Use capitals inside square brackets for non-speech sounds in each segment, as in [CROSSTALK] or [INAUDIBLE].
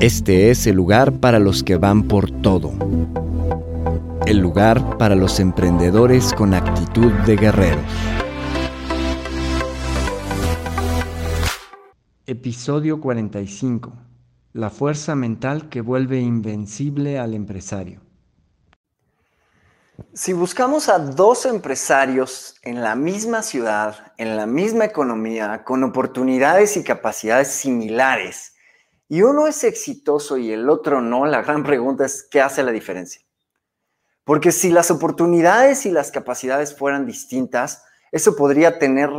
Este es el lugar para los que van por todo. El lugar para los emprendedores con actitud de guerreros. Episodio 45. La fuerza mental que vuelve invencible al empresario. Si buscamos a dos empresarios en la misma ciudad, en la misma economía, con oportunidades y capacidades similares, y uno es exitoso y el otro no, la gran pregunta es, ¿qué hace la diferencia? Porque si las oportunidades y las capacidades fueran distintas, eso podría tener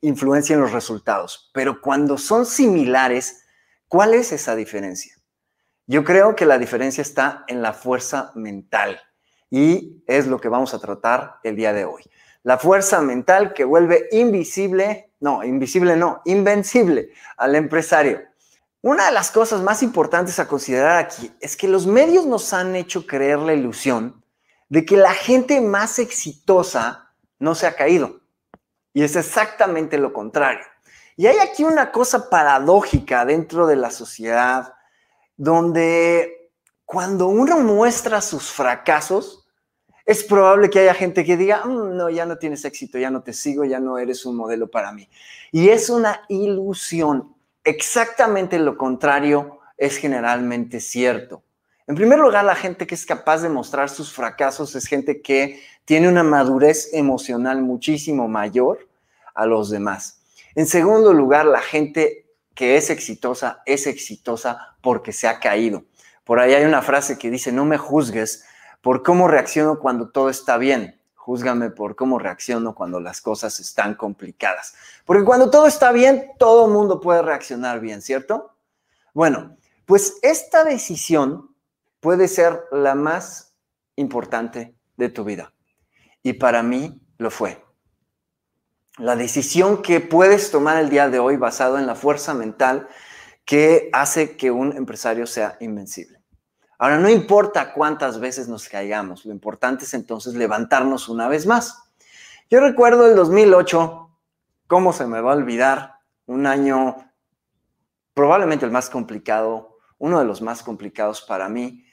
influencia en los resultados. Pero cuando son similares, ¿cuál es esa diferencia? Yo creo que la diferencia está en la fuerza mental y es lo que vamos a tratar el día de hoy. La fuerza mental que vuelve invisible, no, invisible no, invencible al empresario. Una de las cosas más importantes a considerar aquí es que los medios nos han hecho creer la ilusión de que la gente más exitosa no se ha caído. Y es exactamente lo contrario. Y hay aquí una cosa paradójica dentro de la sociedad donde cuando uno muestra sus fracasos, es probable que haya gente que diga, mm, no, ya no tienes éxito, ya no te sigo, ya no eres un modelo para mí. Y es una ilusión exactamente lo contrario es generalmente cierto. En primer lugar, la gente que es capaz de mostrar sus fracasos es gente que tiene una madurez emocional muchísimo mayor a los demás. En segundo lugar, la gente que es exitosa es exitosa porque se ha caído. Por ahí hay una frase que dice, no me juzgues por cómo reacciono cuando todo está bien, Júzgame por cómo reacciono cuando las cosas están complicadas. Porque cuando todo está bien, todo mundo puede reaccionar bien, ¿cierto? Bueno, pues esta decisión puede ser la más importante de tu vida. Y para mí lo fue. La decisión que puedes tomar el día de hoy basado en la fuerza mental que hace que un empresario sea invencible. Ahora, no importa cuántas veces nos caigamos, lo importante es entonces levantarnos una vez más. Yo recuerdo el 2008, ¿cómo se me va a olvidar? Un año probablemente el más complicado, uno de los más complicados para mí.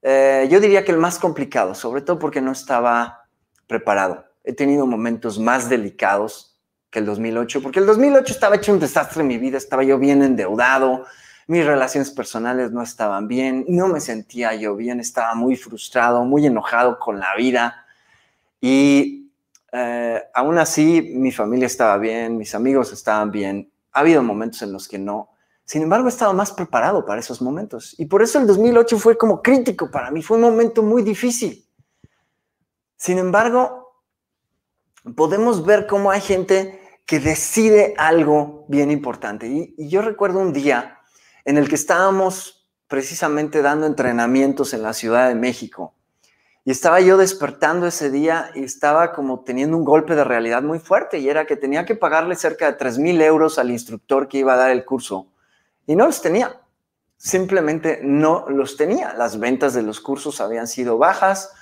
Eh, yo diría que el más complicado, sobre todo porque no estaba preparado. He tenido momentos más delicados que el 2008, porque el 2008 estaba hecho un desastre en mi vida, estaba yo bien endeudado, mis relaciones personales no estaban bien, no me sentía yo bien, estaba muy frustrado, muy enojado con la vida y eh, aún así mi familia estaba bien, mis amigos estaban bien, ha habido momentos en los que no. Sin embargo, he estado más preparado para esos momentos y por eso el 2008 fue como crítico para mí, fue un momento muy difícil. Sin embargo, podemos ver cómo hay gente que decide algo bien importante. y yo recuerdo un día, en el que estábamos precisamente dando entrenamientos en la Ciudad de México. Estaba yo despertando ese día y estaba como teniendo un golpe de realidad muy fuerte y era que tenía que pagarle cerca de 3 mil euros al instructor que iba a dar el curso. Y no los tenía, simplemente no los tenía. Las ventas de los cursos habían sido bajas,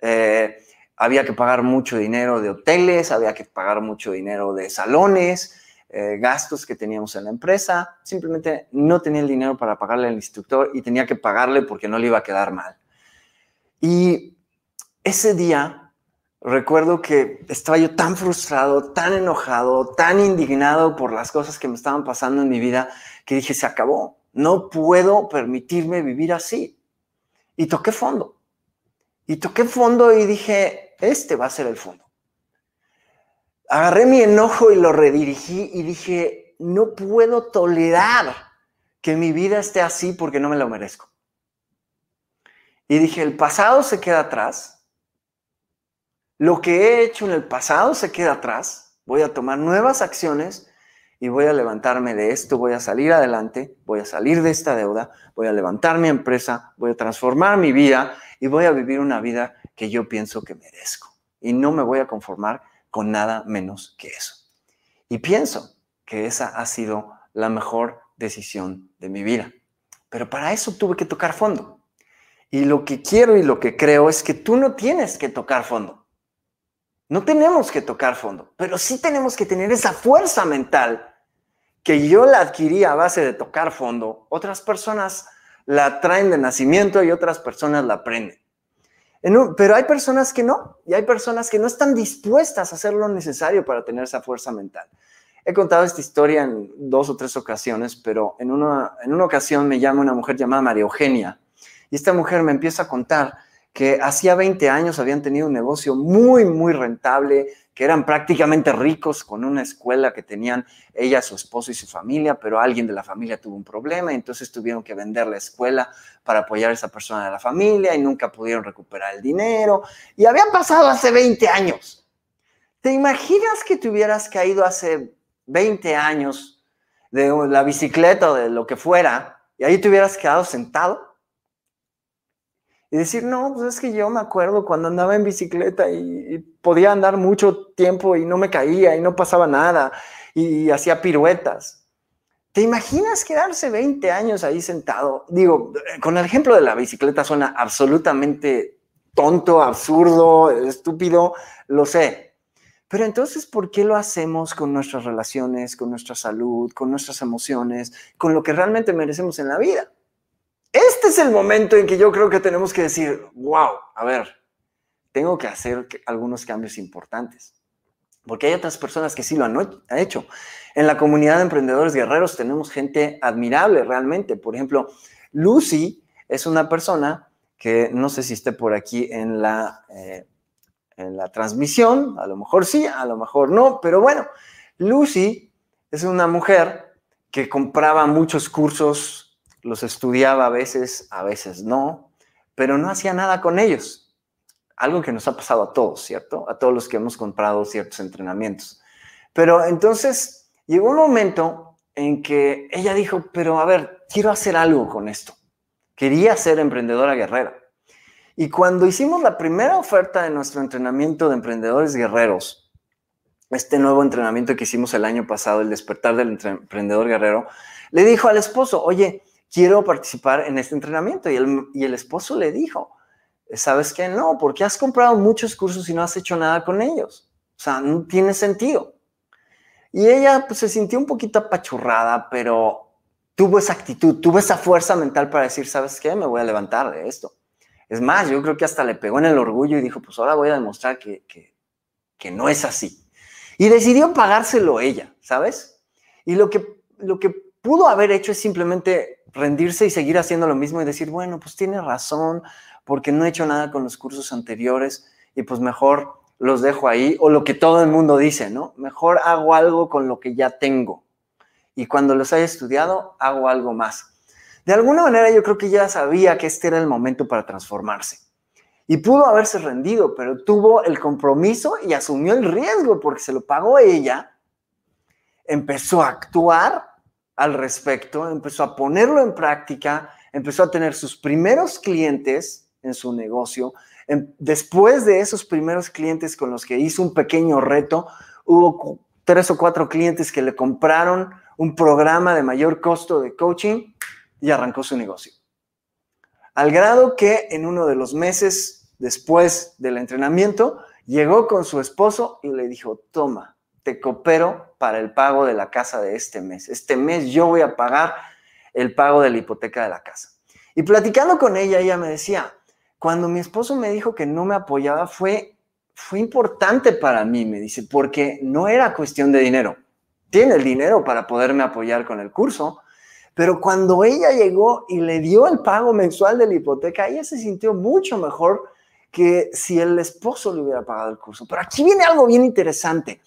eh, había que pagar mucho dinero de hoteles, había que pagar mucho dinero de salones, eh, gastos que teníamos en la empresa, simplemente no tenía el dinero para pagarle al instructor y tenía que pagarle porque no le iba a quedar mal. Y ese día recuerdo que estaba yo tan frustrado, tan enojado, tan indignado por las cosas que me estaban pasando en mi vida, que dije, se acabó, no puedo permitirme vivir así. Y toqué fondo. Y toqué fondo y dije, este va a ser el fondo. agarré mi enojo y lo redirigí y dije, no puedo tolerar que mi vida esté así porque no me lo merezco. Y dije, el pasado se queda atrás, lo que he hecho en el pasado se queda atrás, voy a tomar nuevas acciones y voy a levantarme de esto, voy a salir adelante, voy a salir de esta deuda, voy a levantar mi empresa, voy a transformar mi vida y voy a vivir una vida que yo pienso que merezco. Y no me voy a conformar con nada menos que eso. Y pienso que esa ha sido la mejor decisión de mi vida. Pero para eso tuve que tocar fondo. Y lo que quiero y lo que creo es que tú no tienes que tocar fondo. No tenemos que tocar fondo, pero sí tenemos que tener esa fuerza mental que yo la adquirí a base de tocar fondo. Otras personas la traen de nacimiento y otras personas la aprenden. pero hay personas que no, y hay personas que no están dispuestas a hacer lo necesario para tener esa fuerza mental. He contado esta historia en dos o tres ocasiones, pero en una, en una ocasión me llama una mujer llamada María Eugenia, y esta mujer me empieza a contar que hacía 20 años habían tenido un negocio muy, muy rentable, que eran prácticamente ricos con una escuela que tenían ella, su esposo y su familia, pero alguien de la familia tuvo un problema y entonces tuvieron que vender la escuela para apoyar a esa persona de la familia y nunca pudieron recuperar el dinero. Y había pasado hace 20 años. ¿Te imaginas que te hubieras caído hace 20 años de la bicicleta o de lo que fuera y ahí te hubieras quedado sentado? Y decir, no, pues es que yo me acuerdo cuando andaba en bicicleta y, podía andar mucho tiempo y no me caía y no pasaba nada y, hacía piruetas. ¿Te imaginas quedarse 20 años ahí sentado? Digo, con el ejemplo de la bicicleta suena absolutamente tonto, absurdo, estúpido, lo sé. Pero entonces, ¿por qué lo hacemos con nuestras relaciones, con nuestra salud, con nuestras emociones, con lo que realmente merecemos en la vida? Este es el momento en que yo creo que tenemos que decir, wow, a ver, tengo que hacer algunos cambios importantes. Porque hay otras personas que sí lo han hecho. En la comunidad de emprendedores guerreros tenemos gente admirable realmente. Por ejemplo, Lucy es una persona que no sé si esté por aquí en la, eh, en la transmisión, a lo mejor sí, a lo mejor no, pero bueno, Lucy es una mujer que compraba muchos cursos los estudiaba a veces, a veces no, pero no hacía nada con ellos. Algo que nos ha pasado a todos, ¿cierto? A todos los que hemos comprado ciertos entrenamientos. Pero entonces llegó un momento en que ella dijo, pero a ver, quiero hacer algo con esto. Quería ser emprendedora guerrera. Y cuando hicimos la primera oferta de nuestro entrenamiento de emprendedores guerreros, este nuevo entrenamiento que hicimos el año pasado, el despertar del emprendedor guerrero, le dijo al esposo, oye, quiero participar en este entrenamiento. Y el, y el esposo le dijo, ¿sabes qué? No, porque has comprado muchos cursos y no has hecho nada con ellos. O sea, no tiene sentido. Y ella pues, se sintió un poquito apachurrada, pero tuvo esa actitud, tuvo esa fuerza mental para decir, ¿sabes qué? Me voy a levantar de esto. Es más, yo creo que hasta le pegó en el orgullo y dijo, pues ahora voy a demostrar que, que, que no es así. Y decidió pagárselo ella, ¿sabes? Y lo que, lo que pudo haber hecho es simplemente rendirse y seguir haciendo lo mismo y decir, bueno, pues tiene razón, porque no he hecho nada con los cursos anteriores y pues mejor los dejo ahí, o lo que todo el mundo dice, ¿no? Mejor hago algo con lo que ya tengo. Y cuando los haya estudiado, hago algo más. De alguna manera yo creo que ya sabía que este era el momento para transformarse. Y pudo haberse rendido, pero tuvo el compromiso y asumió el riesgo porque se lo pagó ella. Empezó a actuar al respecto, empezó a ponerlo en práctica, empezó a tener sus primeros clientes en su negocio. Em, después de esos primeros clientes con los que hizo un pequeño reto, hubo tres o cuatro clientes que le compraron un programa de mayor costo de coaching y arrancó su negocio. Al grado que en uno de los meses después del entrenamiento, llegó con su esposo y le dijo, toma, te coopero para el pago de la casa de este mes. Este mes yo voy a pagar el pago de la hipoteca de la casa. Y platicando con ella, ella me decía, cuando mi esposo me dijo que no me apoyaba, fue, fue importante para mí, me dice, porque no era cuestión de dinero. Tiene el dinero para poderme apoyar con el curso, pero cuando ella llegó y le dio el pago mensual de la hipoteca, ella se sintió mucho mejor que si el esposo le hubiera pagado el curso. Pero aquí viene algo bien interesante.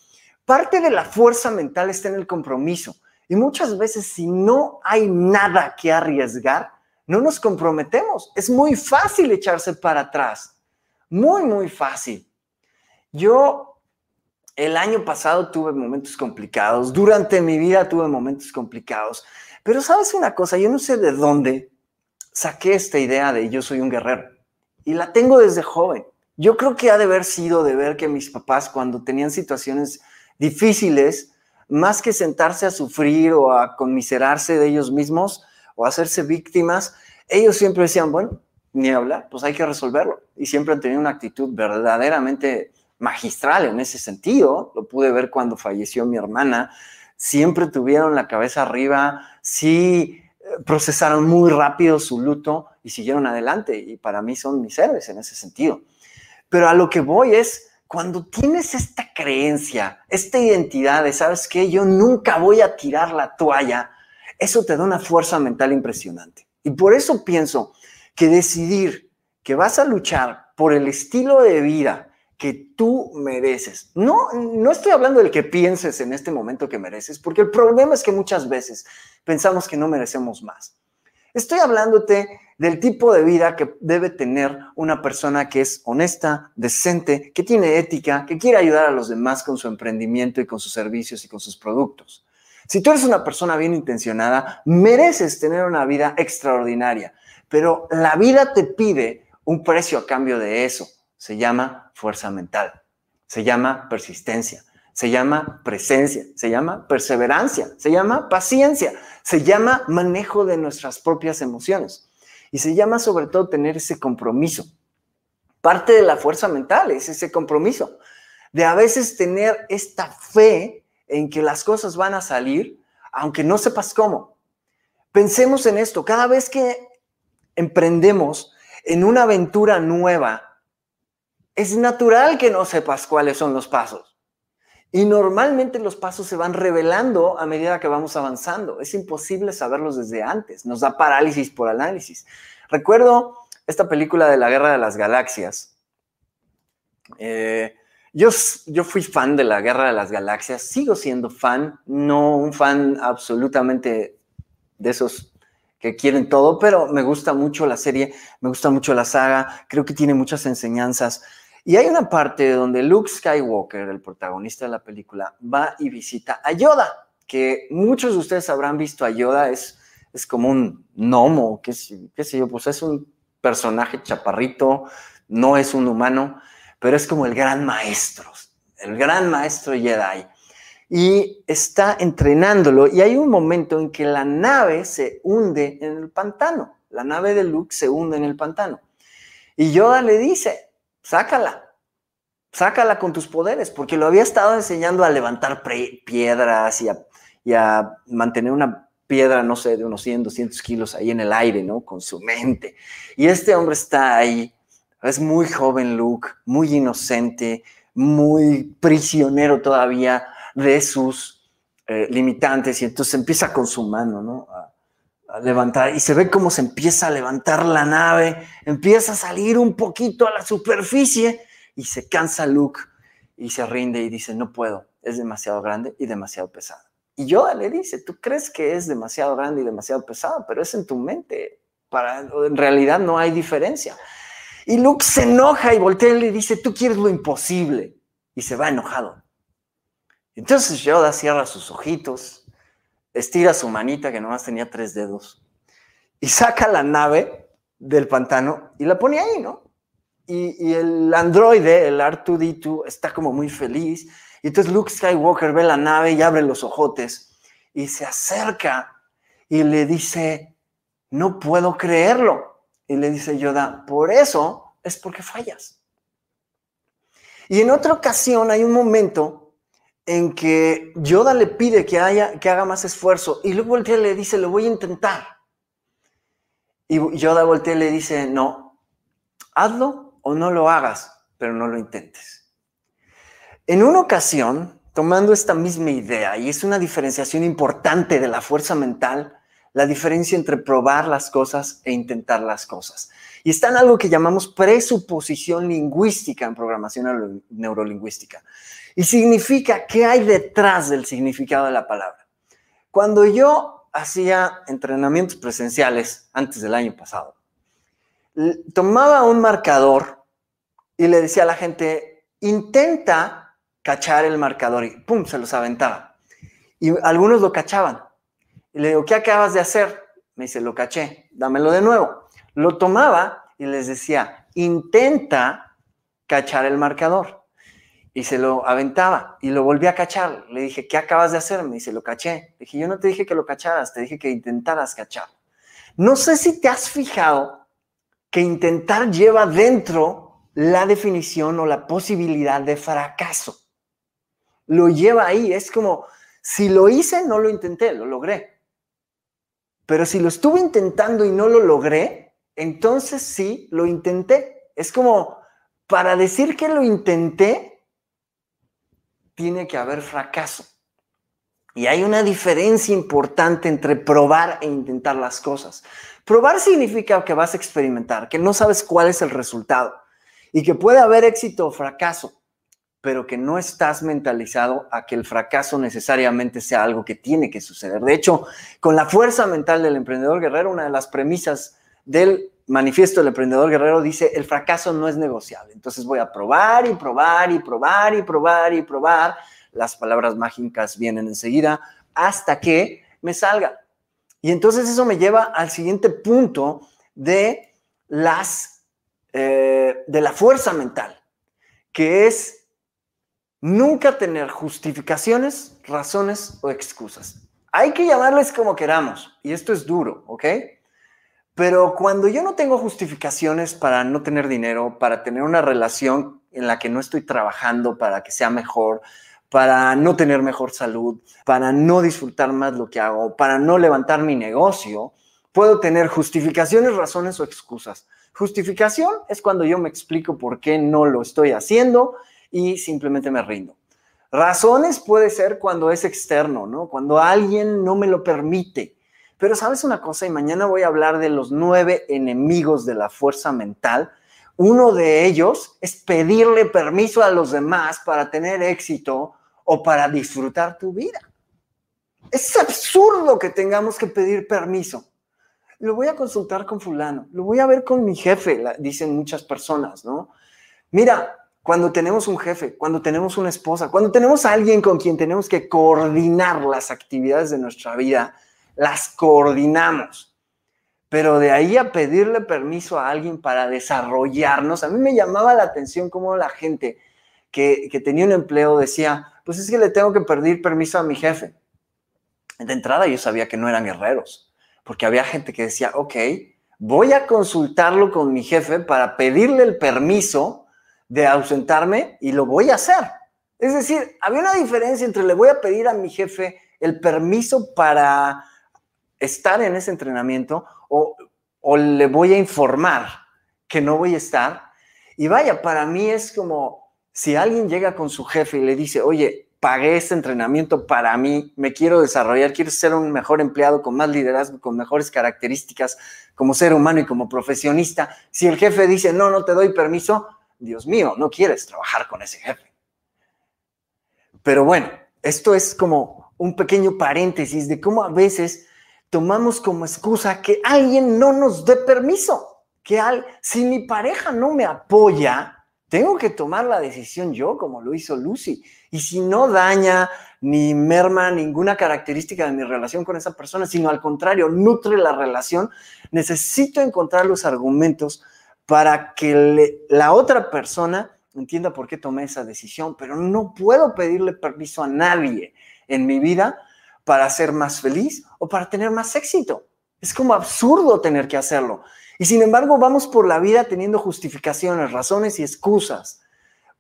Parte de la fuerza mental está en el compromiso. Y muchas veces si no hay nada que arriesgar, no nos comprometemos. Es muy fácil echarse para atrás. Muy, muy fácil. Yo el año pasado tuve momentos complicados. Durante mi vida tuve momentos complicados. Pero sabes una cosa, yo no sé de dónde saqué esta idea de yo soy un guerrero. Y la tengo desde joven. Yo creo que ha de haber sido de ver que mis papás cuando tenían situaciones difíciles, más que sentarse a sufrir o a conmiserarse de ellos mismos o hacerse víctimas, ellos siempre decían, bueno, ni hablar, pues hay que resolverlo. Y siempre han tenido una actitud verdaderamente magistral en ese sentido. Lo pude ver cuando falleció mi hermana. Siempre tuvieron la cabeza arriba, sí eh, procesaron muy rápido su luto y siguieron adelante. Y para mí son mis héroes en ese sentido. Pero a lo que voy es, cuando tienes esta creencia, esta identidad de, ¿sabes qué? Yo nunca voy a tirar la toalla, eso te da una fuerza mental impresionante. Y por eso pienso que decidir que vas a luchar por el estilo de vida que tú mereces. No, no estoy hablando del que pienses en este momento que mereces, porque el problema es que muchas veces pensamos que no merecemos más. Estoy hablándote del tipo de vida que debe tener una persona que es honesta, decente, que tiene ética, que quiere ayudar a los demás con su emprendimiento y con sus servicios y con sus productos. Si tú eres una persona bien intencionada, mereces tener una vida extraordinaria, pero la vida te pide un precio a cambio de eso. Se llama fuerza mental, se llama persistencia, se llama presencia, se llama perseverancia, se llama paciencia, se llama manejo de nuestras propias emociones y se llama sobre todo tener ese compromiso. Parte de la fuerza mental es ese compromiso, de a veces tener esta fe en que las cosas van a salir, aunque no sepas cómo. Pensemos en esto, cada vez que emprendemos en una aventura nueva, es natural que no sepas cuáles son los pasos. Y normalmente los pasos se van revelando a medida que vamos avanzando. Es imposible saberlos desde antes. Nos da parálisis por análisis. Recuerdo esta película de la Guerra de las Galaxias. Eh, yo, yo fui fan de la Guerra de las Galaxias, sigo siendo fan, no un fan absolutamente de esos que quieren todo, pero me gusta mucho la serie, me gusta mucho la saga, creo que tiene muchas enseñanzas. Y hay una parte donde Luke Skywalker, el protagonista de la película, va y visita a Yoda, que muchos de ustedes habrán visto a Yoda, es, es como un gnomo, qué, qué sé yo, pues es un personaje chaparrito, no es un humano, pero es como el gran maestro, el gran maestro Jedi. Y está entrenándolo y hay un momento en que la nave se hunde en el pantano, la nave de Luke se hunde en el pantano. Y Yoda le dice, sácala, sácala con tus poderes, porque lo había estado enseñando a levantar piedras y a, mantener una piedra, no sé, de unos 100, 200 kilos ahí en el aire, ¿no? Con su mente. Y este hombre está ahí, es muy joven Luke, muy inocente, muy prisionero todavía de sus eh, limitantes y entonces empieza con su mano, ¿no? Levantar y se ve cómo se empieza a levantar la nave, empieza a salir un poquito a la superficie y se cansa Luke y se rinde y dice, no puedo, es demasiado grande y demasiado pesado. Y Yoda le dice, tú crees que es demasiado grande y demasiado pesado, pero es en tu mente, para, en realidad no hay diferencia. Y Luke se enoja y voltea y le dice, tú quieres lo imposible y se va enojado. Entonces Yoda cierra sus ojitos, estira su manita, que nomás tenía tres dedos, y saca la nave del pantano y la pone ahí, ¿no? Y, el androide, el R2D2, está como muy feliz. Y entonces Luke Skywalker ve la nave y abre los ojotes y se acerca y le dice, no puedo creerlo. Y le dice Yoda, por eso es porque fallas. Y en otra ocasión hay un momento en que Yoda le pide que, haya, que haga más esfuerzo y luego voltea le dice, lo voy a intentar. Y Yoda voltea y le dice, no, hazlo o no lo hagas, pero no lo intentes. En una ocasión, tomando esta misma idea, y es una diferenciación importante de la fuerza mental, la diferencia entre probar las cosas e intentar las cosas. Y está en algo que llamamos presuposición lingüística en programación neurolingüística. Y significa qué hay detrás del significado de la palabra. Cuando yo hacía entrenamientos presenciales antes del año pasado, tomaba un marcador y le decía a la gente, intenta cachar el marcador y pum, se los aventaba. Y algunos lo cachaban. Y le digo, ¿qué acabas de hacer? Me dice, lo caché, dámelo de nuevo. Lo tomaba y les decía, intenta cachar el marcador. Y se lo aventaba y lo volví a cachar. Le dije, ¿qué acabas de hacer? Me dice, lo caché. Le dije, yo no te dije que lo cacharas, te dije que intentaras cachar. No sé si te has fijado que intentar lleva dentro la definición o la posibilidad de fracaso. Lo lleva ahí, es como, si lo hice, no lo intenté, lo logré. Pero si lo estuve intentando y no lo logré, entonces sí, lo intenté. Es como, para decir que lo intenté, tiene que haber fracaso. Y hay una diferencia importante entre probar e intentar las cosas. Probar significa que vas a experimentar, que no sabes cuál es el resultado y que puede haber éxito o fracaso, pero que no estás mentalizado a que el fracaso necesariamente sea algo que tiene que suceder. De hecho, con la fuerza mental del emprendedor guerrero, una de las premisas del manifiesto del emprendedor guerrero dice, el fracaso no es negociable. Entonces voy a probar y probar y probar y probar y probar. Las palabras mágicas vienen enseguida hasta que me salga. Y entonces eso me lleva al siguiente punto de las eh, de la fuerza mental, que es nunca tener justificaciones, razones o excusas. Hay que llamarles como queramos, y esto es duro, ¿ok? Pero cuando yo no tengo justificaciones para no tener dinero, para tener una relación en la que no estoy trabajando para que sea mejor, para no tener mejor salud, para no disfrutar más lo que hago, para no levantar mi negocio, puedo tener justificaciones, razones o excusas. Justificación es cuando yo me explico por qué no lo estoy haciendo y simplemente me rindo. Razones puede ser cuando es externo, ¿no? Cuando alguien no me lo permite. Pero sabes una cosa, y mañana voy a hablar de los nueve enemigos de la fuerza mental. Uno de ellos es pedirle permiso a los demás para tener éxito o para disfrutar tu vida. Es absurdo que tengamos que pedir permiso. Lo voy a consultar con fulano, lo voy a ver con mi jefe, dicen muchas personas, ¿no? Mira, cuando tenemos un jefe, cuando tenemos una esposa, cuando tenemos a alguien con quien tenemos que coordinar las actividades de nuestra vida, las coordinamos. Pero de ahí a pedirle permiso a alguien para desarrollarnos, a mí me llamaba la atención cómo la gente que, que tenía un empleo decía, pues es que le tengo que pedir permiso a mi jefe. De entrada yo sabía que no eran guerreros, porque había gente que decía, ok, voy a consultarlo con mi jefe para pedirle el permiso de ausentarme y lo voy a hacer. Es decir, había una diferencia entre le voy a pedir a mi jefe el permiso para estar en ese entrenamiento o, le voy a informar que no voy a estar. Y vaya, para mí es como, si alguien llega con su jefe y le dice, oye, pagué este entrenamiento para mí, me quiero desarrollar, quiero ser un mejor empleado con más liderazgo, con mejores características como ser humano y como profesionista, si el jefe dice, no, no te doy permiso, Dios mío, no quieres trabajar con ese jefe. Pero bueno, esto es como un pequeño paréntesis de cómo a veces tomamos como excusa que alguien no nos dé permiso, que al, si mi pareja no me apoya, tengo que tomar la decisión yo, como lo hizo Lucy. Y si no daña ni merma ninguna característica de mi relación con esa persona, sino al contrario, nutre la relación, necesito encontrar los argumentos para que la otra persona entienda por qué tomé esa decisión, pero no puedo pedirle permiso a nadie en mi vida para ser más feliz o para tener más éxito. Es como absurdo tener que hacerlo. Y sin embargo, vamos por la vida teniendo justificaciones, razones y excusas.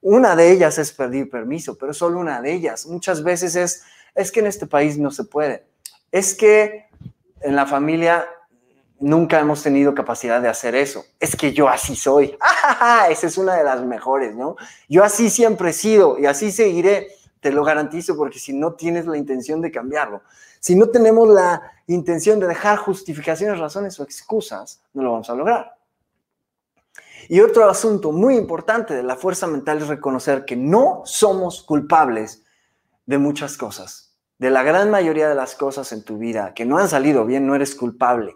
Una de ellas es pedir permiso, pero solo una de ellas. Muchas veces es, es que en este país no se puede. Es que en la familia nunca hemos tenido capacidad de hacer eso. Es que yo así soy. [LAUGHS] Esa es una de las mejores, ¿no? Yo así siempre he sido y así seguiré. Te lo garantizo, porque si no tienes la intención de cambiarlo, si no tenemos la intención de dejar justificaciones, razones o excusas, no lo vamos a lograr. Y otro asunto muy importante de la fuerza mental es reconocer que no somos culpables de muchas cosas. De la gran mayoría de las cosas en tu vida que no han salido bien, no eres culpable,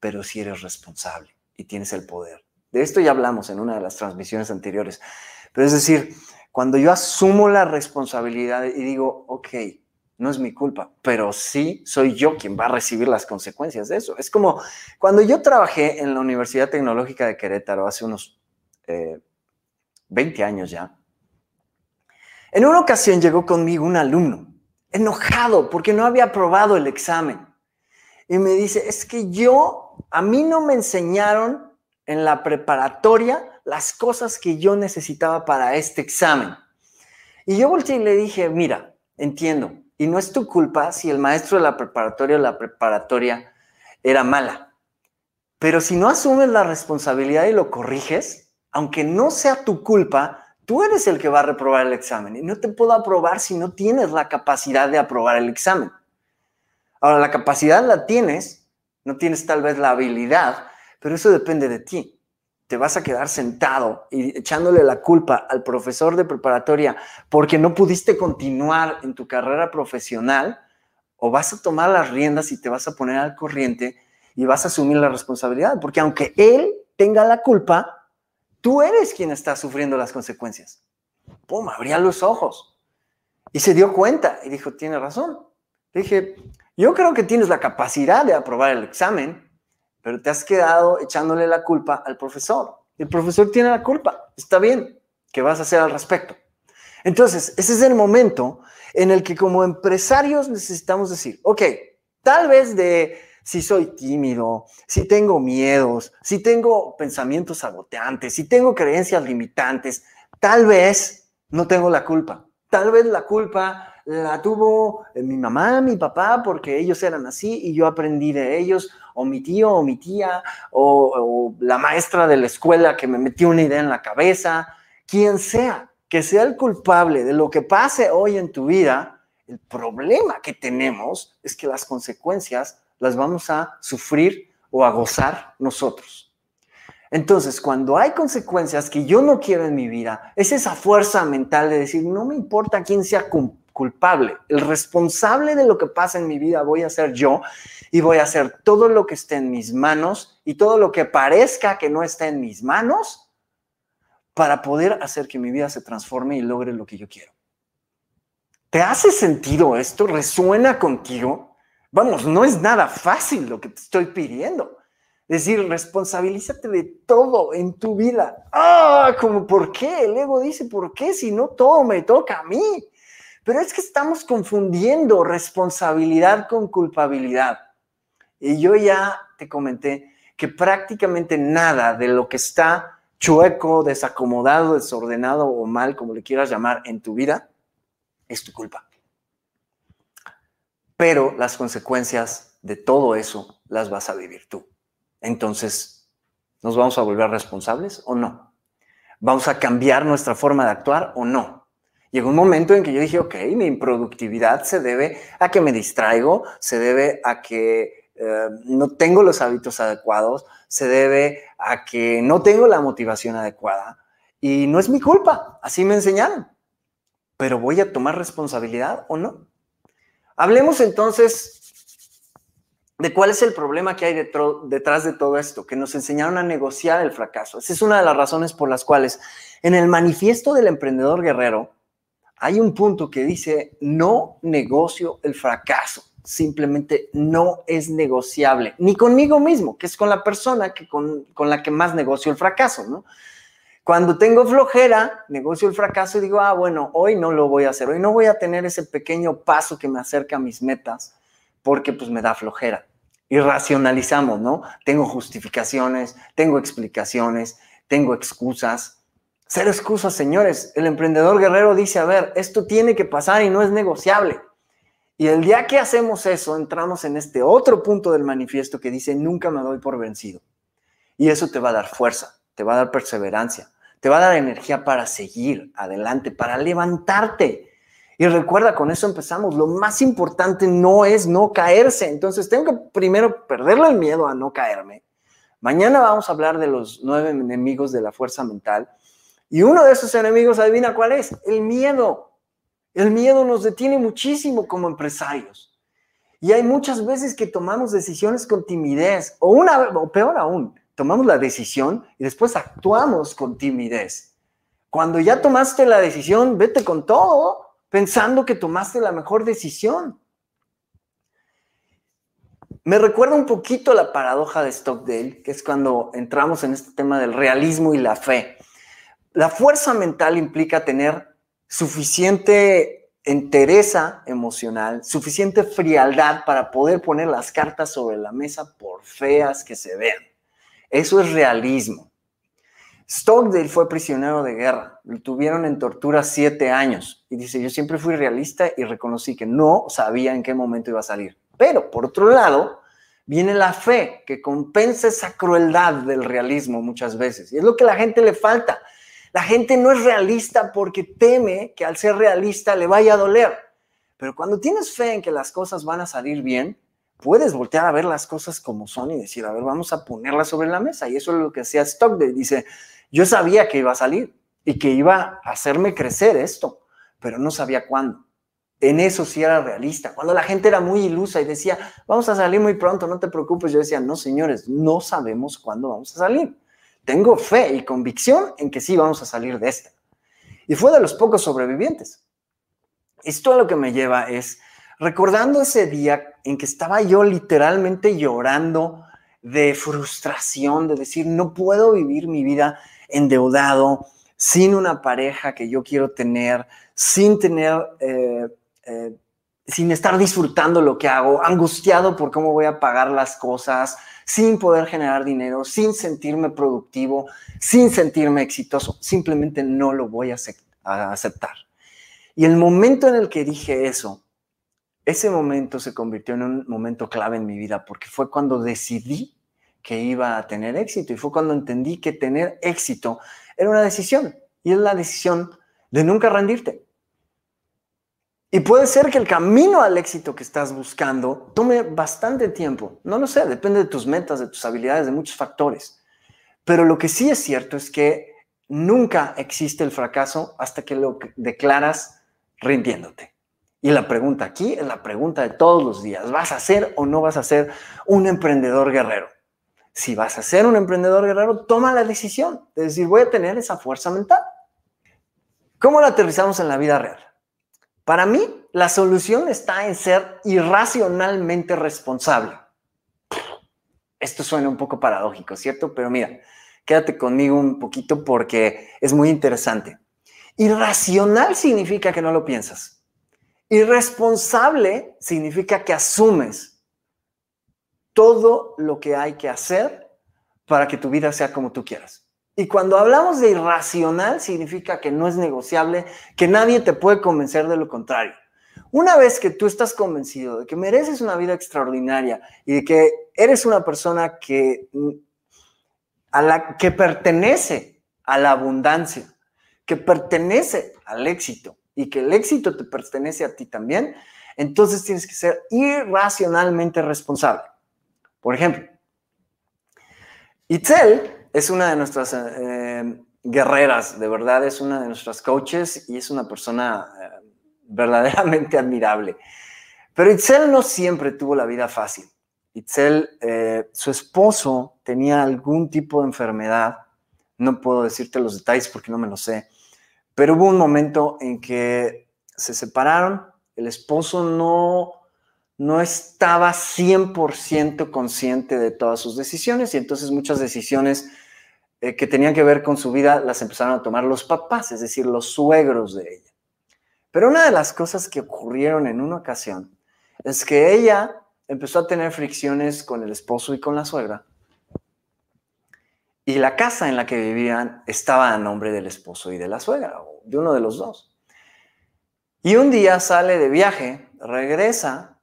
pero sí eres responsable y tienes el poder. De esto ya hablamos en una de las transmisiones anteriores. Pero es decir, cuando yo asumo la responsabilidad y digo, ok, no es mi culpa, pero sí soy yo quien va a recibir las consecuencias de eso. Es como cuando yo trabajé en la Universidad Tecnológica de Querétaro hace unos 20 eh, años ya. En una ocasión llegó conmigo un alumno, enojado porque no había aprobado el examen. Y me dice, es que yo, a mí no me enseñaron en la preparatoria las cosas que yo necesitaba para este examen. Y yo volteé y le dije, mira, entiendo, y no es tu culpa si el maestro de la preparatoria o la preparatoria era mala. Pero si no asumes la responsabilidad y lo corriges, aunque no sea tu culpa, tú eres el que va a reprobar el examen. Y no te puedo aprobar si no tienes la capacidad de aprobar el examen. Ahora, la capacidad la tienes, no tienes tal vez la habilidad, pero eso depende de ti te vas a quedar sentado y echándole la culpa al profesor de preparatoria porque no pudiste continuar en tu carrera profesional, o vas a tomar las riendas y te vas a poner al corriente y vas a asumir la responsabilidad, porque aunque él tenga la culpa, tú eres quien está sufriendo las consecuencias. Pum, abría los ojos y se dio cuenta y dijo, tiene razón. dije, yo creo que tienes la capacidad de aprobar el examen, pero te has quedado echándole la culpa al profesor. El profesor tiene la culpa, está bien, ¿qué vas a hacer al respecto? Entonces, ese es el momento en el que como empresarios necesitamos decir, ok, tal vez de si soy tímido, si tengo miedos, si tengo pensamientos saboteantes, si tengo creencias limitantes, tal vez no tengo la culpa. Tal vez la culpa la tuvo mi mamá, mi papá, porque ellos eran así y yo aprendí de ellos, o mi tío, o mi tía, o, la maestra de la escuela que me metió una idea en la cabeza, quien sea, que sea el culpable de lo que pase hoy en tu vida, el problema que tenemos es que las consecuencias las vamos a sufrir o a gozar nosotros. Entonces, cuando hay consecuencias que yo no quiero en mi vida, es esa fuerza mental de decir, no me importa quién sea culpable, el responsable de lo que pasa en mi vida voy a ser yo y voy a hacer todo lo que esté en mis manos y todo lo que parezca que no está en mis manos para poder hacer que mi vida se transforme y logre lo que yo quiero. ¿Te hace sentido esto? ¿Resuena contigo? Vamos, no es nada fácil lo que te estoy pidiendo. Es decir, responsabilízate de todo en tu vida. Ah, como por qué? El ego dice, ¿por qué? Si no todo me toca a mí. Pero es que estamos confundiendo responsabilidad con culpabilidad. Y yo ya te comenté que prácticamente nada de lo que está chueco, desacomodado, desordenado o mal, como le quieras llamar, en tu vida, es tu culpa. Pero las consecuencias de todo eso las vas a vivir tú. Entonces, ¿nos vamos a volver responsables o no? ¿Vamos a cambiar nuestra forma de actuar o no? Llegó un momento en que yo dije, ok, mi improductividad se debe a que me distraigo, se debe a que eh, no tengo los hábitos adecuados, se debe a que no tengo la motivación adecuada. Y no es mi culpa, así me enseñaron. Pero voy a tomar responsabilidad o no. Hablemos entonces de cuál es el problema que hay detrás de todo esto, que nos enseñaron a negociar el fracaso. Esa es una de las razones por las cuales en el manifiesto del emprendedor guerrero, hay un punto que dice, no negocio el fracaso, simplemente no es negociable, ni conmigo mismo, que es con la persona que con, con la que más negocio el fracaso, ¿no? Cuando tengo flojera, negocio el fracaso y digo, ah, bueno, hoy no lo voy a hacer, hoy no voy a tener ese pequeño paso que me acerca a mis metas, porque pues me da flojera. Y racionalizamos, ¿no? Tengo justificaciones, tengo explicaciones, tengo excusas, Cero excusas, señores. El emprendedor guerrero dice, a ver, esto tiene que pasar y no es negociable. Y el día que hacemos eso, entramos en este otro punto del manifiesto que dice, nunca me doy por vencido. Y eso te va a dar fuerza, te va a dar perseverancia, te va a dar energía para seguir adelante, para levantarte. Y recuerda, con eso empezamos. Lo más importante no es no caerse. Entonces tengo que primero perderle el miedo a no caerme. Mañana vamos a hablar de los nueve enemigos de la fuerza mental. Y uno de esos enemigos, adivina cuál es, el miedo. El miedo nos detiene muchísimo como empresarios. Y hay muchas veces que tomamos decisiones con timidez, o, una, o peor aún, tomamos la decisión y después actuamos con timidez. Cuando ya tomaste la decisión, vete con todo, pensando que tomaste la mejor decisión. Me recuerda un poquito la paradoja de Stockdale, que es cuando entramos en este tema del realismo y la fe. La fuerza mental implica tener suficiente entereza emocional, suficiente frialdad para poder poner las cartas sobre la mesa por feas que se vean. Eso es realismo. Stockdale fue prisionero de guerra, lo tuvieron en tortura siete años y dice, yo siempre fui realista y reconocí que no sabía en qué momento iba a salir. Pero por otro lado, viene la fe que compensa esa crueldad del realismo muchas veces. Y es lo que a la gente le falta. La gente no es realista porque teme que al ser realista le vaya a doler. Pero cuando tienes fe en que las cosas van a salir bien, puedes voltear a ver las cosas como son y decir, a ver, vamos a ponerlas sobre la mesa. Y eso es lo que hacía Stockdale. Dice, yo sabía que iba a salir y que iba a hacerme crecer esto, pero no sabía cuándo. En eso sí era realista. Cuando la gente era muy ilusa y decía, vamos a salir muy pronto, no te preocupes, yo decía, no, señores, no sabemos cuándo vamos a salir tengo fe y convicción en que sí vamos a salir de esta. Y fue de los pocos sobrevivientes. Esto a lo que me lleva es recordando ese día en que estaba yo literalmente llorando de frustración, de decir, no puedo vivir mi vida endeudado, sin una pareja que yo quiero tener, sin tener, eh, eh, sin estar disfrutando lo que hago, angustiado por cómo voy a pagar las cosas, sin poder generar dinero, sin sentirme productivo, sin sentirme exitoso. Simplemente no lo voy a aceptar. Y el momento en el que dije eso, ese momento se convirtió en un momento clave en mi vida porque fue cuando decidí que iba a tener éxito y fue cuando entendí que tener éxito era una decisión y es la decisión de nunca rendirte. Y puede ser que el camino al éxito que estás buscando tome bastante tiempo. No lo sé, depende de tus metas, de tus habilidades, de muchos factores. Pero lo que sí es cierto es que nunca existe el fracaso hasta que lo declaras rindiéndote. Y la pregunta aquí es la pregunta de todos los días. ¿Vas a ser o no vas a ser un emprendedor guerrero? Si vas a ser un emprendedor guerrero, toma la decisión de decir, voy a tener esa fuerza mental. ¿Cómo la aterrizamos en la vida real? Para mí, la solución está en ser irracionalmente responsable. Esto suena un poco paradójico, ¿cierto? Pero mira, quédate conmigo un poquito porque es muy interesante. Irracional significa que no lo piensas. Irresponsable significa que asumes todo lo que hay que hacer para que tu vida sea como tú quieras. Y cuando hablamos de irracional, significa que no es negociable, que nadie te puede convencer de lo contrario. Una vez que tú estás convencido de que mereces una vida extraordinaria y de que eres una persona que, a la, que pertenece a la abundancia, que pertenece al éxito y que el éxito te pertenece a ti también, entonces tienes que ser irracionalmente responsable. Por ejemplo, Itzel es una de nuestras eh, guerreras, de verdad, es una de nuestras coaches y es una persona eh, verdaderamente [LAUGHS] admirable. Pero Itzel no siempre tuvo la vida fácil. Itzel, eh, su esposo tenía algún tipo de enfermedad, no puedo decirte los detalles porque no me lo sé, pero hubo un momento en que se separaron, el esposo no, no estaba 100% consciente de todas sus decisiones y entonces muchas decisiones eh, que tenían que ver con su vida las empezaron a tomar los papás, es decir, los suegros de ella. Pero una de las cosas que ocurrieron en una ocasión es que ella empezó a tener fricciones con el esposo y con la suegra. Y la casa en la que vivían estaba a nombre del esposo y de la suegra, o de uno de los dos. Y un día sale de viaje, regresa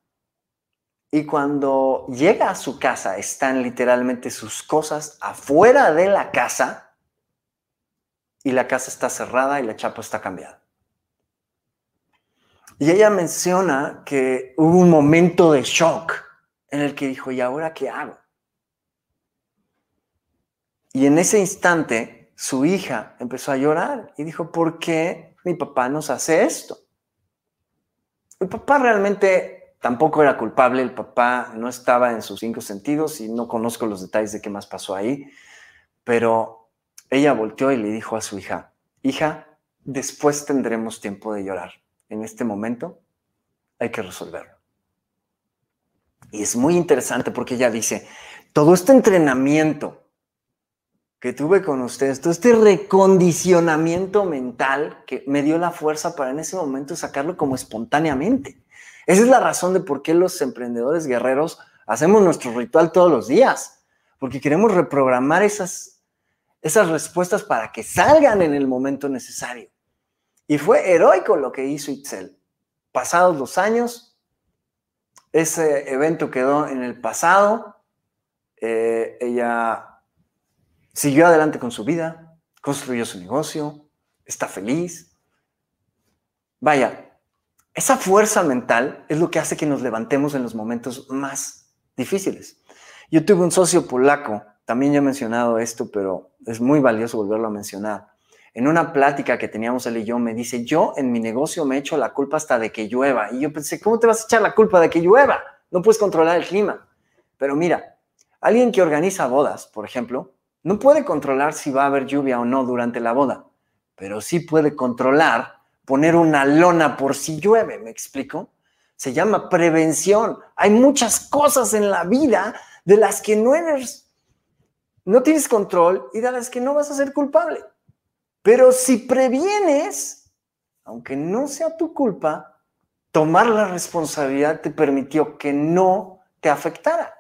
y cuando llega a su casa, están literalmente sus cosas afuera de la casa y la casa está cerrada y la chapa está cambiada. Y ella menciona que hubo un momento de shock en el que dijo, ¿y ahora qué hago? Y en ese instante su hija empezó a llorar y dijo, ¿por qué mi papá nos hace esto? El papá realmente tampoco era culpable, el papá no estaba en sus cinco sentidos y no conozco los detalles de qué más pasó ahí, pero ella volteó y le dijo a su hija, hija, después tendremos tiempo de llorar. En este momento hay que resolverlo. Y es muy interesante porque ella dice, todo este entrenamiento que tuve con ustedes, todo este recondicionamiento mental que me dio la fuerza para en ese momento sacarlo como espontáneamente. Esa es la razón de por qué los emprendedores guerreros hacemos nuestro ritual todos los días, porque queremos reprogramar esas, esas respuestas para que salgan en el momento necesario. Y fue heroico lo que hizo Itzel. Pasados los años, ese evento quedó en el pasado. Eh, ella Siguió adelante con su vida, construyó su negocio, está feliz. Vaya, esa fuerza mental es lo que hace que nos levantemos en los momentos más difíciles. Yo tuve un socio polaco, también ya he mencionado esto, pero es muy valioso volverlo a mencionar. En una plática que teníamos él y yo, me dice, yo en mi negocio me echo la culpa hasta de que llueva. Y yo pensé, ¿cómo te vas a echar la culpa de que llueva? No puedes controlar el clima. Pero mira, alguien que organiza bodas, por ejemplo, no puede controlar si va a haber lluvia o no durante la boda, pero sí puede controlar poner una lona por si llueve, ¿me explico? Se llama prevención. Hay muchas cosas en la vida de las que no eres, no tienes control y de las que no vas a ser culpable. Pero si previenes, aunque no sea tu culpa, tomar la responsabilidad te permitió que no te afectara.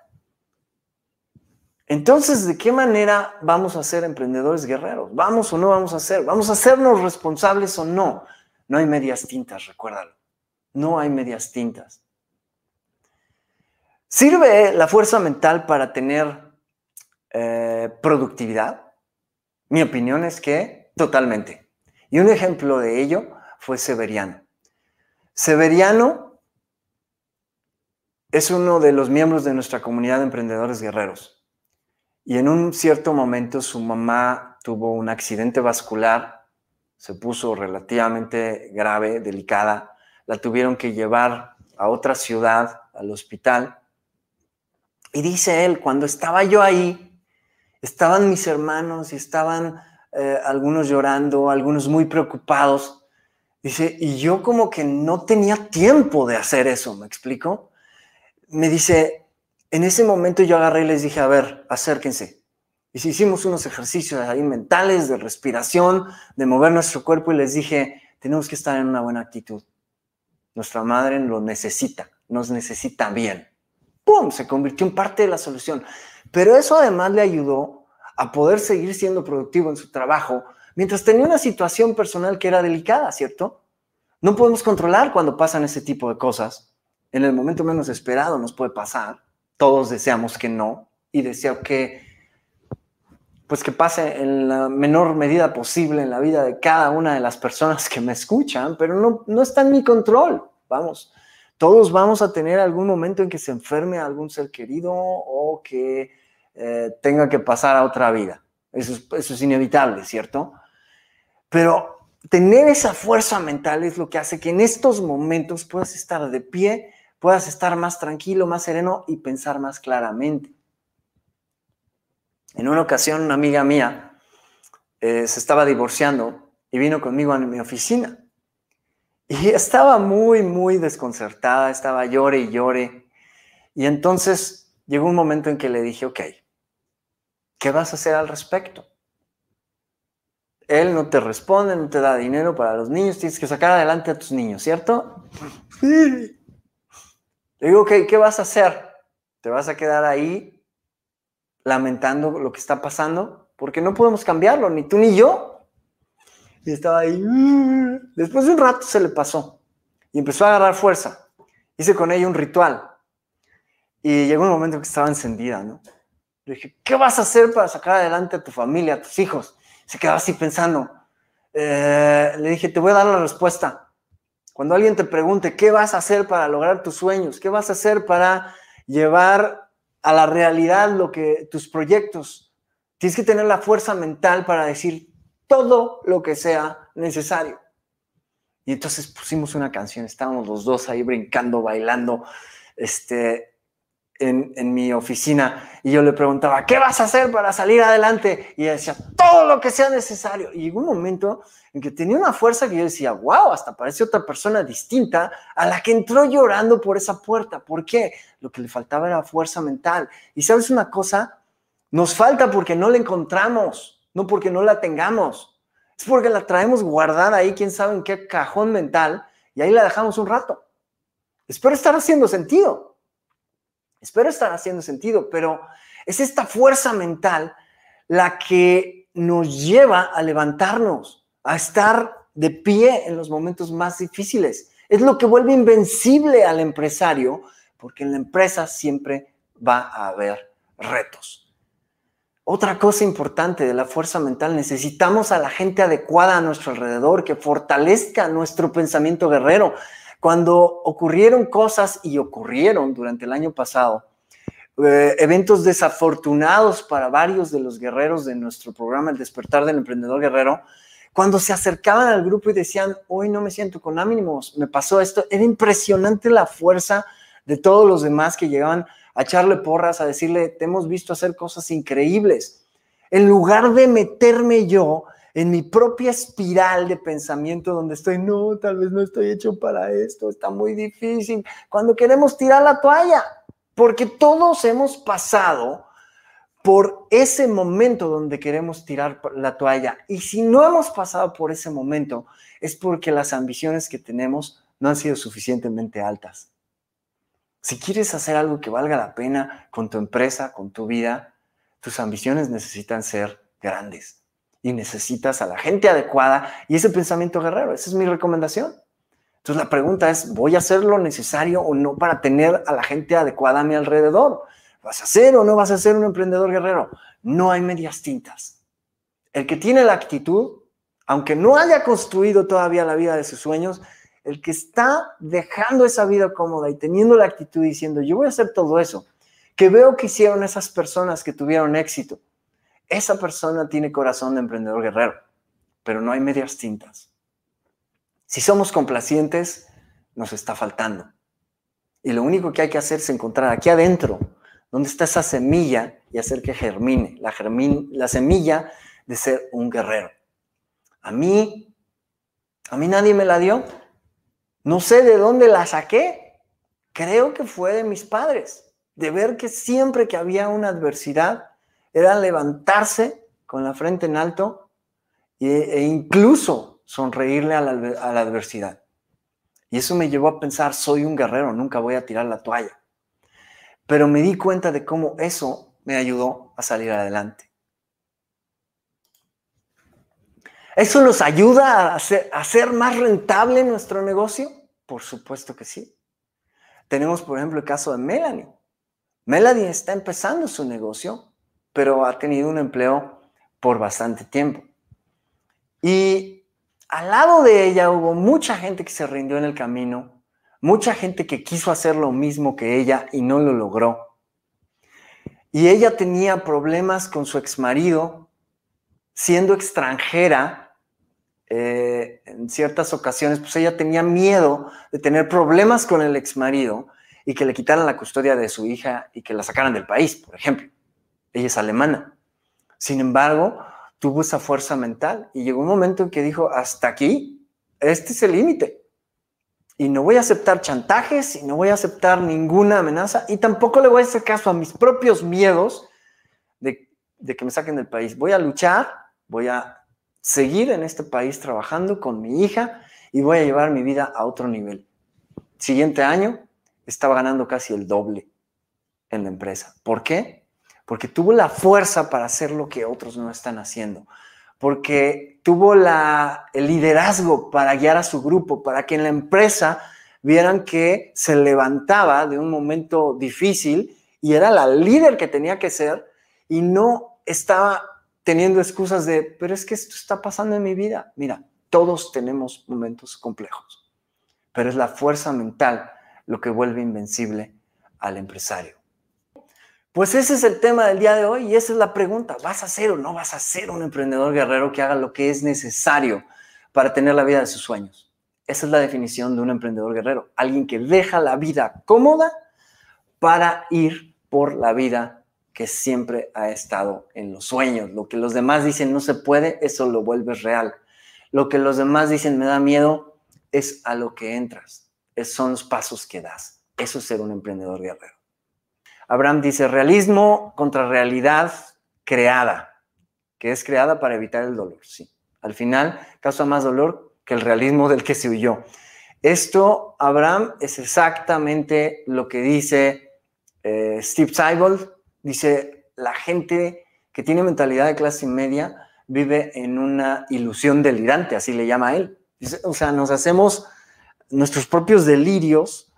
Entonces, ¿de qué manera vamos a ser emprendedores guerreros? ¿Vamos o no vamos a ser? ¿Vamos a hacernos responsables o no? No hay medias tintas, recuérdalo. No hay medias tintas. ¿Sirve la fuerza mental para tener eh, productividad? Mi opinión es que totalmente. Y un ejemplo de ello fue Severiano. Severiano es uno de los miembros de nuestra comunidad de emprendedores guerreros. Y en un cierto momento su mamá tuvo un accidente vascular, se puso relativamente grave, delicada, la tuvieron que llevar a otra ciudad, al hospital. Y dice él, cuando estaba yo ahí, estaban mis hermanos y estaban eh, algunos llorando, algunos muy preocupados. Dice, y yo como que no tenía tiempo de hacer eso, ¿me explico? Me dice, en ese momento yo agarré y les dije, a ver, acérquense. Y si hicimos unos ejercicios ahí mentales de respiración, de mover nuestro cuerpo y les dije, tenemos que estar en una buena actitud. Nuestra madre lo necesita, nos necesita bien. ¡Pum! Se convirtió en parte de la solución. Pero eso además le ayudó a poder seguir siendo productivo en su trabajo mientras tenía una situación personal que era delicada, ¿cierto? No podemos controlar cuando pasan ese tipo de cosas. En el momento menos esperado nos puede pasar todos deseamos que no y deseo que pues que pase en la menor medida posible en la vida de cada una de las personas que me escuchan, pero no, no está en mi control. Vamos, todos vamos a tener algún momento en que se enferme algún ser querido o que eh, tenga que pasar a otra vida. Eso es, eso es inevitable, ¿cierto? Pero tener esa fuerza mental es lo que hace que en estos momentos puedas estar de pie puedas estar más tranquilo, más sereno y pensar más claramente. En una ocasión, una amiga mía eh, se estaba divorciando y vino conmigo a mi oficina. Y estaba muy, muy desconcertada, estaba llore y llore. Y entonces llegó un momento en que le dije, ok, ¿qué vas a hacer al respecto? Él no te responde, no te da dinero para los niños, tienes que sacar adelante a tus niños, ¿cierto? Sí. [LAUGHS] Le digo, ok, ¿qué vas a hacer? ¿Te vas a quedar ahí lamentando lo que está pasando? Porque no podemos cambiarlo, ni tú ni yo. Y estaba ahí. Después de un rato se le pasó y empezó a agarrar fuerza. Hice con ella un ritual. Y llegó un momento que estaba encendida, ¿no? Le dije, ¿qué vas a hacer para sacar adelante a tu familia, a tus hijos? Se quedaba así pensando. Eh, le dije, te voy a dar la respuesta. Cuando alguien te pregunte, ¿qué vas a hacer para lograr tus sueños? ¿Qué vas a hacer para llevar a la realidad lo que tus proyectos? Tienes que tener la fuerza mental para decir todo lo que sea necesario. Y entonces pusimos una canción, estábamos los dos ahí brincando, bailando, este, en, mi oficina y yo le preguntaba, ¿qué vas a hacer para salir adelante? Y ella decía, todo lo que sea necesario. Y llegó un momento en que tenía una fuerza que yo decía, wow, hasta parece otra persona distinta a la que entró llorando por esa puerta. ¿Por qué? Lo que le faltaba era fuerza mental. Y sabes una cosa, nos falta porque no la encontramos, no porque no la tengamos. Es porque la traemos guardada ahí, quién sabe en qué cajón mental, y ahí la dejamos un rato. Espero estar haciendo sentido. Espero estar haciendo sentido, pero es esta fuerza mental la que nos lleva a levantarnos, a estar de pie en los momentos más difíciles. Es lo que vuelve invencible al empresario, porque en la empresa siempre va a haber retos. Otra cosa importante de la fuerza mental, necesitamos a la gente adecuada a nuestro alrededor, que fortalezca nuestro pensamiento guerrero. Cuando ocurrieron cosas y ocurrieron durante el año pasado, eh, eventos desafortunados para varios de los guerreros de nuestro programa El despertar del emprendedor guerrero, cuando se acercaban al grupo y decían, hoy no me siento con ánimos, me pasó esto, era impresionante la fuerza de todos los demás que llegaban a echarle porras, a decirle, te hemos visto hacer cosas increíbles. En lugar de meterme yo en mi propia espiral de pensamiento donde estoy, no, tal vez no estoy hecho para esto, está muy difícil, cuando queremos tirar la toalla, porque todos hemos pasado por ese momento donde queremos tirar la toalla. Y si no hemos pasado por ese momento, es porque las ambiciones que tenemos no han sido suficientemente altas. Si quieres hacer algo que valga la pena con tu empresa, con tu vida, tus ambiciones necesitan ser grandes y necesitas a la gente adecuada y ese pensamiento guerrero. Esa es mi recomendación. Entonces la pregunta es, ¿voy a hacer lo necesario o no para tener a la gente adecuada a mi alrededor? ¿Vas a ser o no vas a ser un emprendedor guerrero? No hay medias tintas. El que tiene la actitud, aunque no haya construido todavía la vida de sus sueños, el que está dejando esa vida cómoda y teniendo la actitud diciendo, yo voy a hacer todo eso, que veo que hicieron esas personas que tuvieron éxito, esa persona tiene corazón de emprendedor guerrero, pero no hay medias tintas. Si somos complacientes, nos está faltando. Y lo único que hay que hacer es encontrar aquí adentro, donde está esa semilla, y hacer que germine, la, la semilla de ser un guerrero. A mí, a mí nadie me la dio. No sé de dónde la saqué. Creo que fue de mis padres, de ver que siempre que había una adversidad, era levantarse con la frente en alto e, incluso sonreírle a la, adversidad. Y eso me llevó a pensar, soy un guerrero, nunca voy a tirar la toalla. Pero me di cuenta de cómo eso me ayudó a salir adelante. ¿Eso nos ayuda a hacer, más rentable nuestro negocio? Por supuesto que sí. Tenemos, por ejemplo, el caso de Melanie. Melanie está empezando su negocio pero ha tenido un empleo por bastante tiempo. Y al lado de ella hubo mucha gente que se rindió en el camino, mucha gente que quiso hacer lo mismo que ella y no lo logró. Y ella tenía problemas con su exmarido, siendo extranjera eh, en ciertas ocasiones, pues ella tenía miedo de tener problemas con el exmarido y que le quitaran la custodia de su hija y que la sacaran del país, por ejemplo. Ella es alemana. Sin embargo, tuvo esa fuerza mental y llegó un momento en que dijo, hasta aquí, este es el límite. Y no voy a aceptar chantajes y no voy a aceptar ninguna amenaza y tampoco le voy a hacer caso a mis propios miedos de, de que me saquen del país. Voy a luchar, voy a seguir en este país trabajando con mi hija y voy a llevar mi vida a otro nivel. Siguiente año estaba ganando casi el doble en la empresa. ¿Por qué? Porque tuvo la fuerza para hacer lo que otros no están haciendo, porque tuvo el liderazgo para guiar a su grupo, para que en la empresa vieran que se levantaba de un momento difícil y era la líder que tenía que ser y no estaba teniendo excusas de, pero es que esto está pasando en mi vida. Mira, todos tenemos momentos complejos. pero es la fuerza mental lo que vuelve invencible al empresario. Pues ese es el tema del día de hoy y esa es la pregunta. ¿Vas a ser o no vas a ser un emprendedor guerrero que haga lo que es necesario para tener la vida de sus sueños? Esa es la definición de un emprendedor guerrero. Alguien que deja la vida cómoda para ir por la vida que siempre ha estado en los sueños. Lo que los demás dicen no se puede, eso lo vuelves real. Lo que los demás dicen me da miedo, es a lo que entras. Es, son los pasos que das. Eso es ser un emprendedor guerrero. Abraham dice, realismo contra realidad creada, que es creada para evitar el dolor. Sí, al final causa más dolor que el realismo del que se huyó. Esto, Abraham, es exactamente lo que dice eh, Steve Seibold. Dice, la gente que tiene mentalidad de clase media vive en una ilusión delirante, así le llama él. o sea, nos hacemos nuestros propios delirios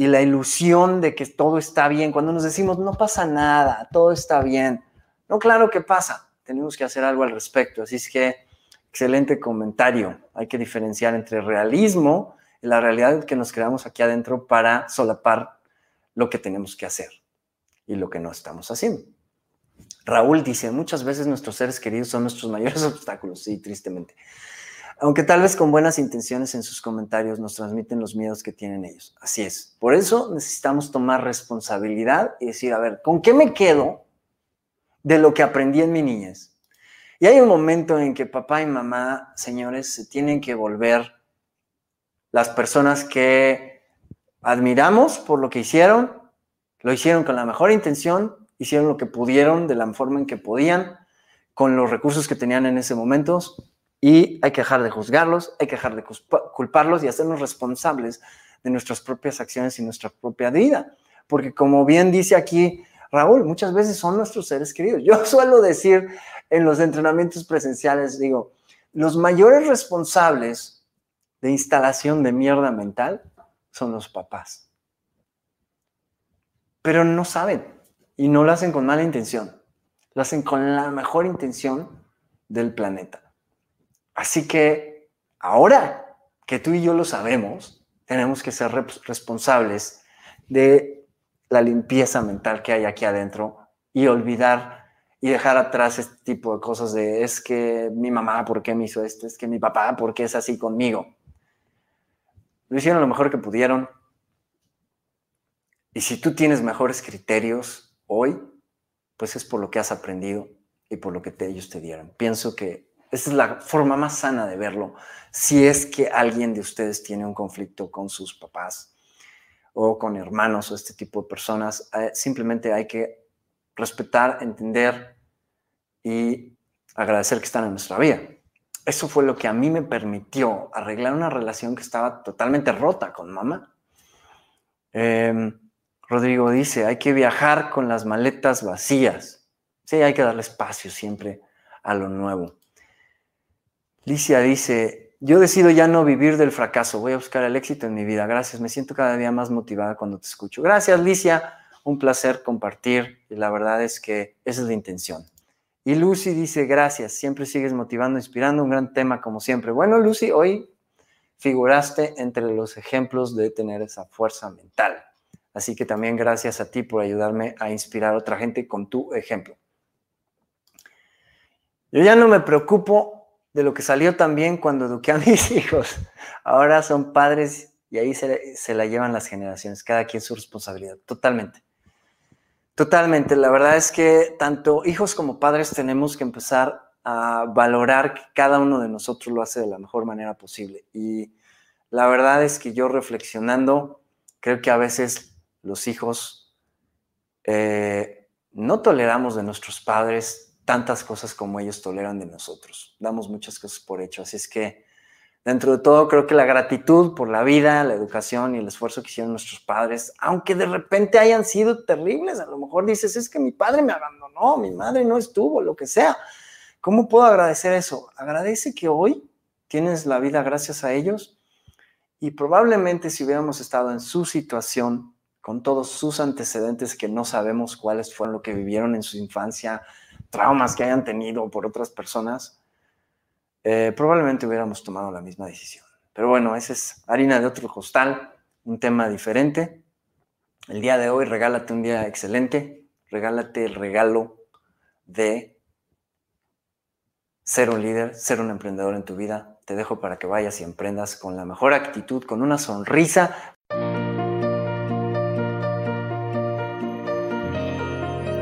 y la ilusión de que todo está bien, cuando nos decimos no pasa nada, todo está bien. No, claro que pasa, tenemos que hacer algo al respecto. Así es que, excelente comentario. Hay que diferenciar entre realismo y la realidad que nos creamos aquí adentro para solapar lo que tenemos que hacer y lo que no estamos haciendo. Raúl dice, muchas veces nuestros seres queridos son nuestros mayores [LAUGHS] obstáculos, sí, tristemente aunque tal vez con buenas intenciones en sus comentarios nos transmiten los miedos que tienen ellos. Así es. Por eso necesitamos tomar responsabilidad y decir, a ver, ¿con qué me quedo de lo que aprendí en mi niñez? Y hay un momento en que papá y mamá, señores, se tienen que volver las personas que admiramos por lo que hicieron, lo hicieron con la mejor intención, hicieron lo que pudieron de la forma en que podían, con los recursos que tenían en ese momento, y hay que dejar de juzgarlos, hay que dejar de culparlos y hacernos responsables de nuestras propias acciones y nuestra propia vida. Porque como bien dice aquí Raúl, muchas veces son nuestros seres queridos. Yo [LAUGHS] suelo decir en los entrenamientos presenciales, digo, los mayores responsables de instalación de mierda mental son los papás. Pero no saben y no lo hacen con mala intención. Lo hacen con la mejor intención del planeta. Así que ahora que tú y yo lo sabemos, tenemos que ser responsables de la limpieza mental que hay aquí adentro y olvidar y dejar atrás este tipo de cosas de es que mi mamá, ¿por qué me hizo esto? Es que mi papá, ¿por qué es así conmigo? Lo hicieron lo mejor que pudieron. Y si tú tienes mejores criterios hoy, pues es por lo que has aprendido y por lo que ellos te dieron. Pienso que esa es la forma más sana de verlo. Si es que alguien de ustedes tiene un conflicto con sus papás o con hermanos o este tipo de personas, eh, simplemente hay que respetar, entender y agradecer que están en nuestra vida. Eso fue lo que a mí me permitió arreglar una relación que estaba totalmente rota con mamá. Em, Rodrigo dice, hay que viajar con las maletas vacías. Sí, hay que darle espacio siempre a lo nuevo. Licia dice, yo decido ya no vivir del fracaso, voy a buscar el éxito en mi vida. Gracias, me siento cada día más motivada cuando te escucho. Gracias, Licia, un placer compartir y la verdad es que esa es la intención. Y Lucy dice, gracias, siempre sigues motivando, inspirando, un gran tema como siempre. Bueno, Lucy, hoy figuraste entre los ejemplos de tener esa fuerza mental. Así que también gracias a ti por ayudarme a inspirar a otra gente con tu ejemplo. Yo ya no me preocupo de lo que salió también cuando eduqué a [LAUGHS] mis hijos. Ahora son padres y ahí se, la llevan las generaciones, cada quien su responsabilidad, totalmente. Totalmente, la verdad es que tanto hijos como padres tenemos que empezar a valorar que cada uno de nosotros lo hace de la mejor manera posible. Y la verdad es que yo reflexionando, creo que a veces los hijos eh, no toleramos de nuestros padres tantas cosas como ellos toleran de nosotros. Damos muchas cosas por hecho. Así es que, dentro de todo, creo que la gratitud por la vida, la educación y el esfuerzo que hicieron nuestros padres, aunque de repente hayan sido terribles, a lo mejor dices, es que mi padre me abandonó, mi madre no estuvo, lo que sea. ¿Cómo puedo agradecer eso? Agradece que hoy tienes la vida gracias a ellos y probablemente si hubiéramos estado en su situación, con todos sus antecedentes que no sabemos cuáles fueron lo que vivieron en su infancia, traumas que hayan tenido por otras personas, eh, probablemente hubiéramos tomado la misma decisión. Pero bueno, ese es harina de otro costal, un tema diferente. El día de hoy regálate un día excelente, regálate el regalo de ser un líder, ser un emprendedor en tu vida. Te dejo para que vayas y emprendas con la mejor actitud, con una sonrisa.